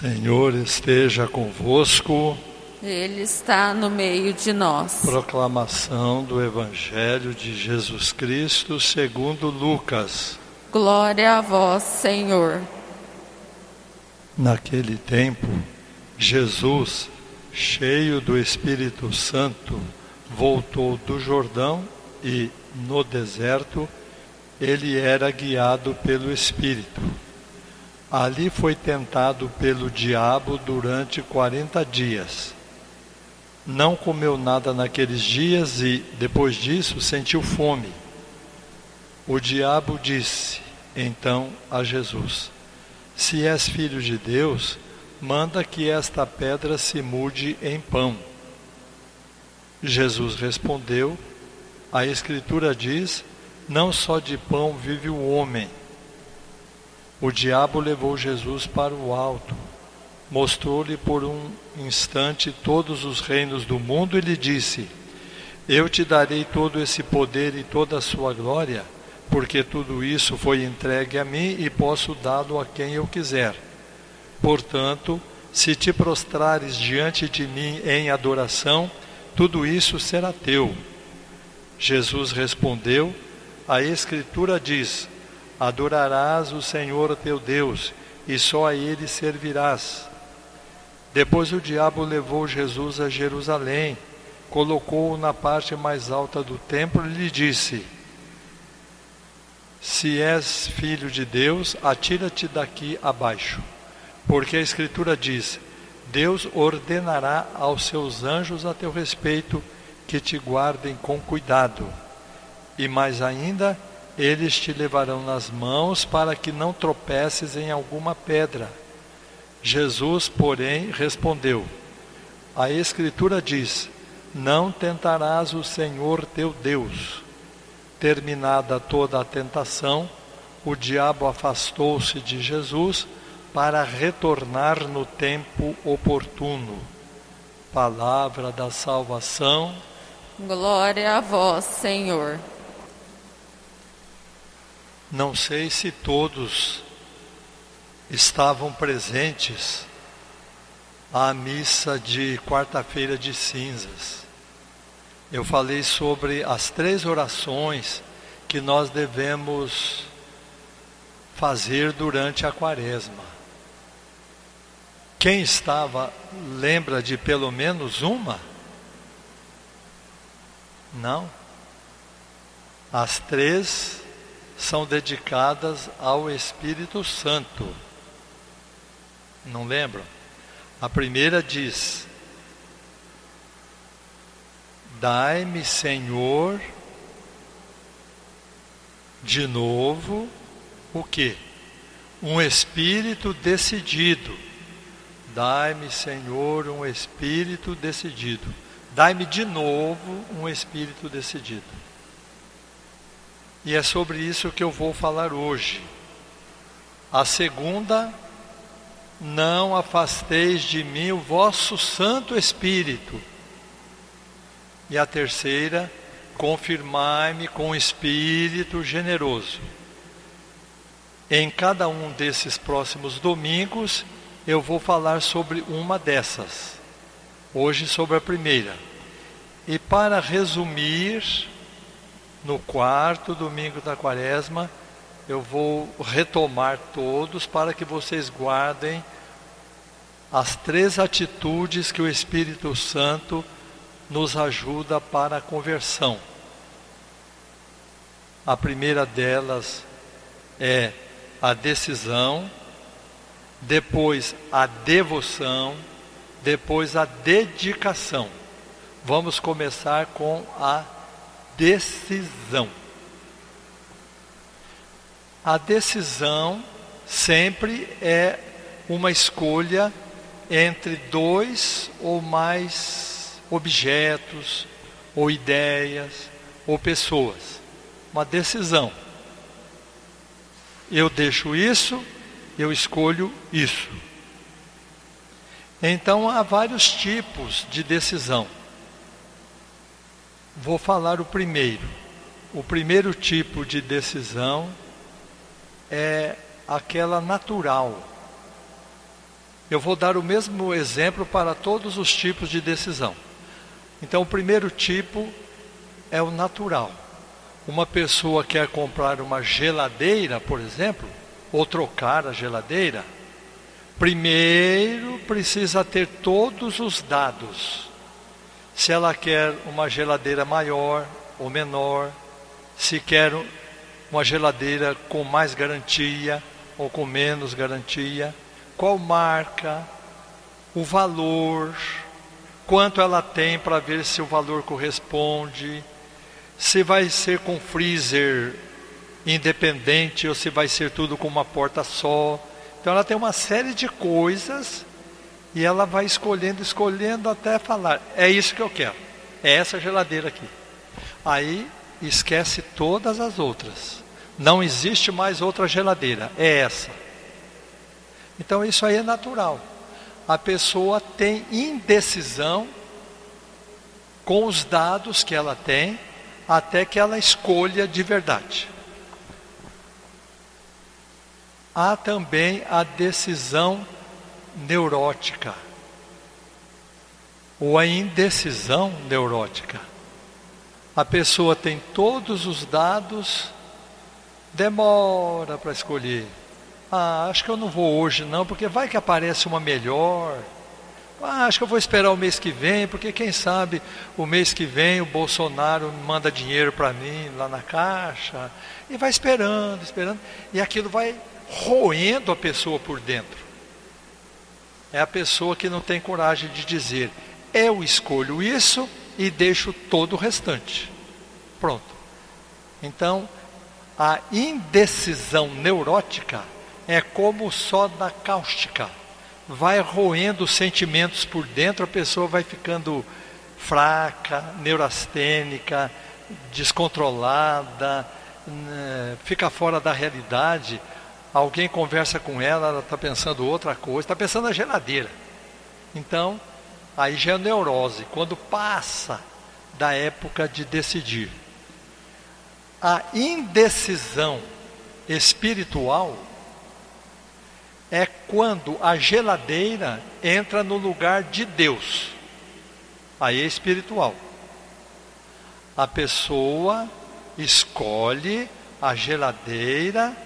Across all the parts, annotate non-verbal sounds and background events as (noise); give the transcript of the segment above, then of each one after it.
Senhor esteja convosco. Ele está no meio de nós. Proclamação do Evangelho de Jesus Cristo segundo Lucas. Glória a vós, Senhor. Naquele tempo, Jesus, cheio do Espírito Santo, voltou do Jordão e, no deserto, ele era guiado pelo Espírito. Ali foi tentado pelo diabo durante quarenta dias. Não comeu nada naqueles dias e, depois disso, sentiu fome. O diabo disse então a Jesus: Se és filho de Deus, manda que esta pedra se mude em pão. Jesus respondeu: A Escritura diz: Não só de pão vive o homem o diabo levou Jesus para o alto, mostrou-lhe por um instante todos os reinos do mundo e lhe disse: Eu te darei todo esse poder e toda a sua glória, porque tudo isso foi entregue a mim e posso dá-lo a quem eu quiser. Portanto, se te prostrares diante de mim em adoração, tudo isso será teu. Jesus respondeu: A Escritura diz: Adorarás o Senhor teu Deus, e só a ele servirás. Depois o diabo levou Jesus a Jerusalém, colocou-o na parte mais alta do templo e lhe disse: Se és filho de Deus, atira-te daqui abaixo. Porque a Escritura diz: Deus ordenará aos seus anjos a teu respeito que te guardem com cuidado. E mais ainda, eles te levarão nas mãos para que não tropeces em alguma pedra. Jesus, porém, respondeu: A Escritura diz: Não tentarás o Senhor teu Deus. Terminada toda a tentação, o diabo afastou-se de Jesus para retornar no tempo oportuno. Palavra da salvação. Glória a vós, Senhor. Não sei se todos estavam presentes à missa de quarta-feira de cinzas. Eu falei sobre as três orações que nós devemos fazer durante a quaresma. Quem estava, lembra de pelo menos uma? Não. As três são dedicadas ao Espírito Santo. Não lembram? A primeira diz: Dai-me, Senhor, de novo o que? Um espírito decidido. Dai-me, Senhor, um espírito decidido. Dai-me de novo um espírito decidido. E é sobre isso que eu vou falar hoje. A segunda, não afasteis de mim o vosso Santo Espírito. E a terceira, confirmai-me com espírito generoso. Em cada um desses próximos domingos, eu vou falar sobre uma dessas. Hoje, sobre a primeira. E para resumir, no quarto domingo da quaresma, eu vou retomar todos para que vocês guardem as três atitudes que o Espírito Santo nos ajuda para a conversão. A primeira delas é a decisão, depois a devoção, depois a dedicação. Vamos começar com a decisão. A decisão sempre é uma escolha entre dois ou mais objetos, ou ideias, ou pessoas. Uma decisão. Eu deixo isso, eu escolho isso. Então há vários tipos de decisão. Vou falar o primeiro. O primeiro tipo de decisão é aquela natural. Eu vou dar o mesmo exemplo para todos os tipos de decisão. Então, o primeiro tipo é o natural. Uma pessoa quer comprar uma geladeira, por exemplo, ou trocar a geladeira, primeiro precisa ter todos os dados. Se ela quer uma geladeira maior ou menor, se quer uma geladeira com mais garantia ou com menos garantia, qual marca, o valor, quanto ela tem para ver se o valor corresponde, se vai ser com freezer independente ou se vai ser tudo com uma porta só. Então ela tem uma série de coisas e ela vai escolhendo, escolhendo até falar: é isso que eu quero, é essa geladeira aqui. Aí esquece todas as outras. Não existe mais outra geladeira, é essa. Então isso aí é natural. A pessoa tem indecisão com os dados que ela tem até que ela escolha de verdade. Há também a decisão neurótica ou a indecisão neurótica. A pessoa tem todos os dados, demora para escolher. Ah, acho que eu não vou hoje não, porque vai que aparece uma melhor. Ah, acho que eu vou esperar o mês que vem, porque quem sabe o mês que vem o Bolsonaro manda dinheiro para mim lá na caixa. E vai esperando, esperando. E aquilo vai roendo a pessoa por dentro. É a pessoa que não tem coragem de dizer: eu escolho isso e deixo todo o restante. Pronto. Então, a indecisão neurótica é como soda cáustica. Vai roendo os sentimentos por dentro, a pessoa vai ficando fraca, neurastênica, descontrolada, né, fica fora da realidade alguém conversa com ela, ela está pensando outra coisa, está pensando na geladeira. Então, aí já é neurose, quando passa da época de decidir. A indecisão espiritual é quando a geladeira entra no lugar de Deus. Aí é espiritual. A pessoa escolhe a geladeira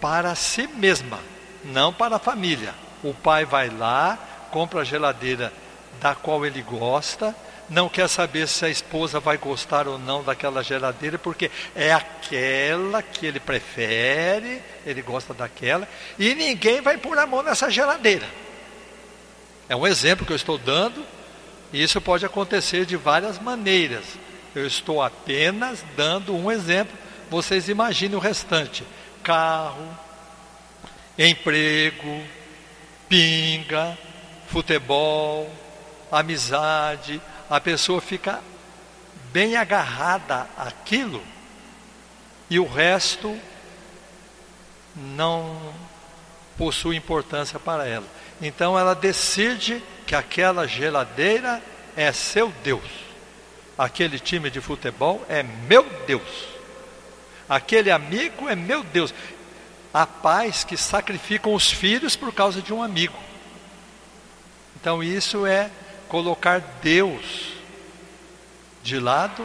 para si mesma, não para a família. O pai vai lá, compra a geladeira da qual ele gosta, não quer saber se a esposa vai gostar ou não daquela geladeira, porque é aquela que ele prefere, ele gosta daquela, e ninguém vai pôr a mão nessa geladeira. É um exemplo que eu estou dando, e isso pode acontecer de várias maneiras. Eu estou apenas dando um exemplo, vocês imaginem o restante carro, emprego, pinga, futebol, amizade, a pessoa fica bem agarrada àquilo e o resto não possui importância para ela. Então ela decide que aquela geladeira é seu Deus. Aquele time de futebol é meu Deus. Aquele amigo é meu Deus. Há pais que sacrificam os filhos por causa de um amigo. Então isso é colocar Deus de lado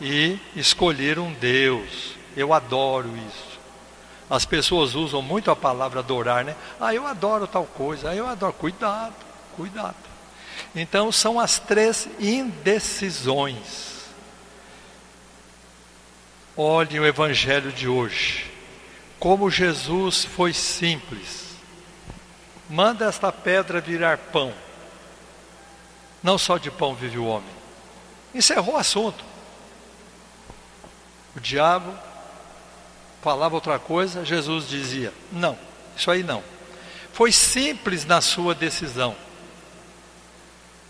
e escolher um Deus. Eu adoro isso. As pessoas usam muito a palavra adorar, né? Ah, eu adoro tal coisa. Ah, eu adoro. Cuidado, cuidado. Então são as três indecisões. Olhem o Evangelho de hoje. Como Jesus foi simples. Manda esta pedra virar pão. Não só de pão vive o homem. Encerrou o assunto. O diabo falava outra coisa, Jesus dizia: não, isso aí não. Foi simples na sua decisão.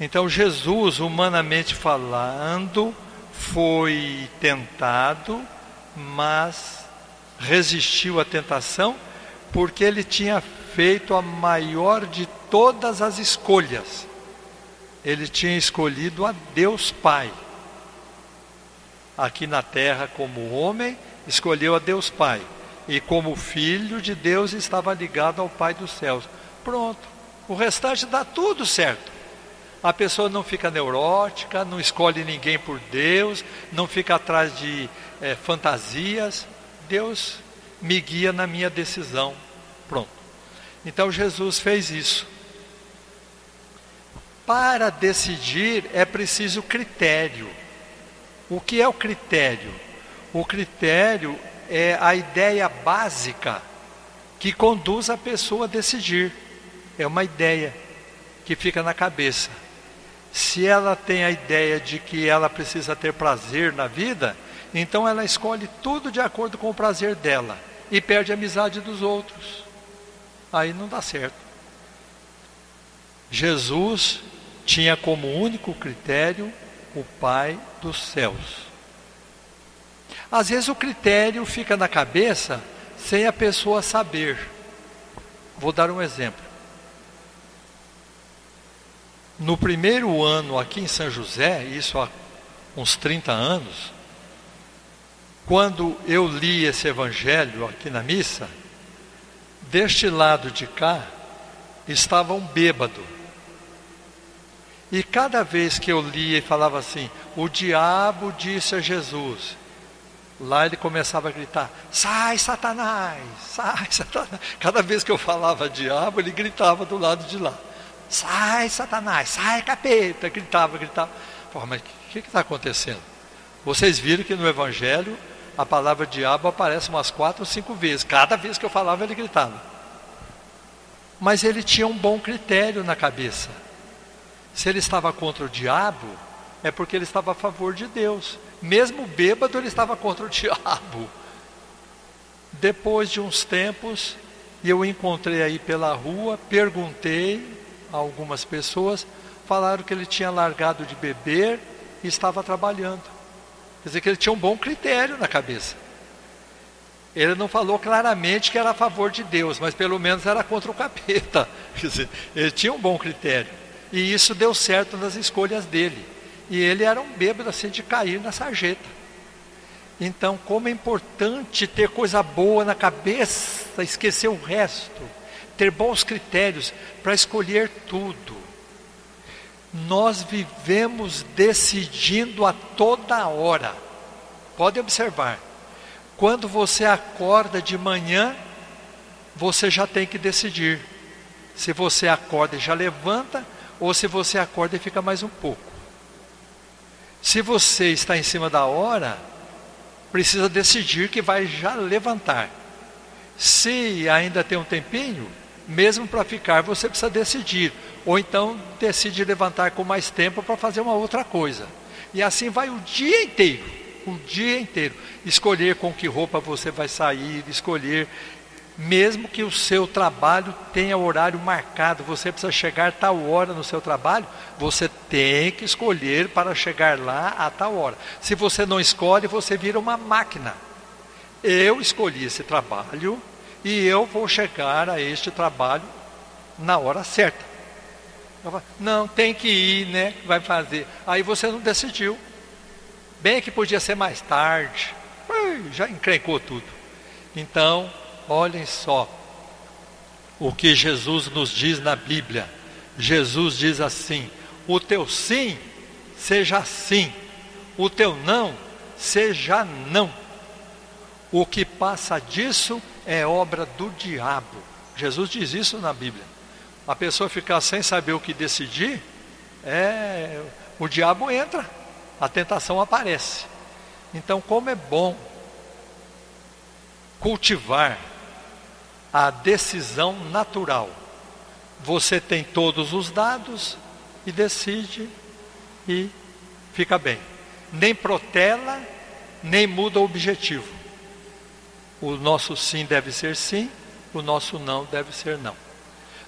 Então, Jesus, humanamente falando, foi tentado mas resistiu à tentação porque ele tinha feito a maior de todas as escolhas. Ele tinha escolhido a Deus Pai. Aqui na terra, como homem, escolheu a Deus Pai. E como filho de Deus, estava ligado ao Pai dos céus. Pronto, O restante dá tudo certo. A pessoa não fica neurótica, não escolhe ninguém por Deus, não fica atrás de é, fantasias. Deus me guia na minha decisão. Pronto. Então Jesus fez isso. Para decidir é preciso critério. O que é o critério? O critério é a ideia básica que conduz a pessoa a decidir. É uma ideia que fica na cabeça. Se ela tem a ideia de que ela precisa ter prazer na vida, então ela escolhe tudo de acordo com o prazer dela e perde a amizade dos outros. Aí não dá certo. Jesus tinha como único critério o Pai dos céus. Às vezes o critério fica na cabeça sem a pessoa saber. Vou dar um exemplo. No primeiro ano aqui em São José, isso há uns 30 anos, quando eu li esse evangelho aqui na missa, deste lado de cá estava um bêbado e cada vez que eu lia e falava assim, o diabo disse a Jesus, lá ele começava a gritar: sai, Satanás, sai, (laughs) Satanás. Cada vez que eu falava diabo, ele gritava do lado de lá: sai, Satanás, sai, capeta. Gritava, gritava. Pô, mas o que está acontecendo? Vocês viram que no Evangelho a palavra diabo aparece umas quatro ou cinco vezes. Cada vez que eu falava, ele gritava. Mas ele tinha um bom critério na cabeça. Se ele estava contra o diabo, é porque ele estava a favor de Deus. Mesmo bêbado, ele estava contra o (laughs) diabo. Depois de uns tempos, eu encontrei aí pela rua, perguntei algumas pessoas, falaram que ele tinha largado de beber e estava trabalhando. Quer dizer que ele tinha um bom critério na cabeça. Ele não falou claramente que era a favor de Deus, mas pelo menos era contra o capeta. (laughs) Quer dizer, ele tinha um bom critério. E isso deu certo nas escolhas dele. E ele era um bêbado assim de cair na sarjeta. Então, como é importante ter coisa boa na cabeça, esquecer o resto, ter bons critérios para escolher tudo. Nós vivemos decidindo a toda hora. Pode observar. Quando você acorda de manhã, você já tem que decidir. Se você acorda e já levanta, ou se você acorda e fica mais um pouco. Se você está em cima da hora, precisa decidir que vai já levantar. Se ainda tem um tempinho, mesmo para ficar, você precisa decidir. Ou então decide levantar com mais tempo para fazer uma outra coisa. E assim vai o dia inteiro. O dia inteiro. Escolher com que roupa você vai sair, escolher mesmo que o seu trabalho tenha horário marcado, você precisa chegar tal hora no seu trabalho, você tem que escolher para chegar lá a tal hora. Se você não escolhe, você vira uma máquina. Eu escolhi esse trabalho e eu vou chegar a este trabalho na hora certa. Falo, não, tem que ir, né? Vai fazer. Aí você não decidiu. Bem que podia ser mais tarde. Já encrencou tudo. Então, Olhem só o que Jesus nos diz na Bíblia. Jesus diz assim: o teu sim seja sim, o teu não seja não. O que passa disso é obra do diabo. Jesus diz isso na Bíblia. A pessoa ficar sem saber o que decidir, é o diabo entra, a tentação aparece. Então, como é bom cultivar a decisão natural. Você tem todos os dados e decide e fica bem. Nem protela, nem muda o objetivo. O nosso sim deve ser sim, o nosso não deve ser não.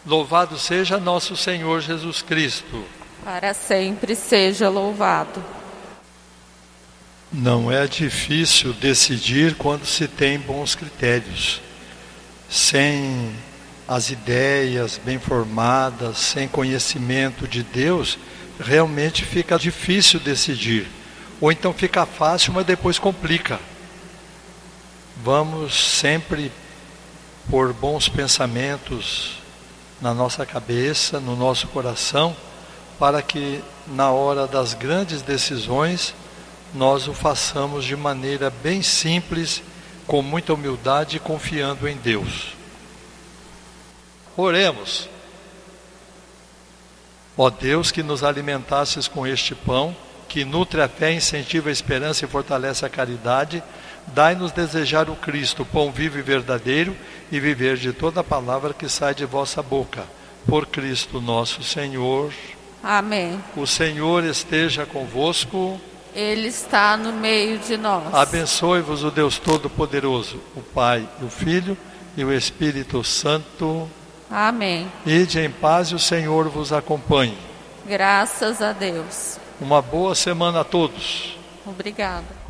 Louvado seja nosso Senhor Jesus Cristo. Para sempre seja louvado. Não é difícil decidir quando se tem bons critérios sem as ideias bem formadas, sem conhecimento de Deus, realmente fica difícil decidir. Ou então fica fácil, mas depois complica. Vamos sempre por bons pensamentos na nossa cabeça, no nosso coração, para que na hora das grandes decisões nós o façamos de maneira bem simples, com muita humildade e confiando em Deus. Oremos. Ó Deus, que nos alimentasses com este pão, que nutre a fé, incentiva a esperança e fortalece a caridade, dai-nos desejar o Cristo, pão vivo e verdadeiro, e viver de toda palavra que sai de vossa boca. Por Cristo nosso Senhor. Amém. O Senhor esteja convosco. Ele está no meio de nós. Abençoe-vos o Deus Todo-Poderoso, o Pai, o Filho e o Espírito Santo. Amém. Ide em paz e o Senhor vos acompanhe. Graças a Deus. Uma boa semana a todos. Obrigada.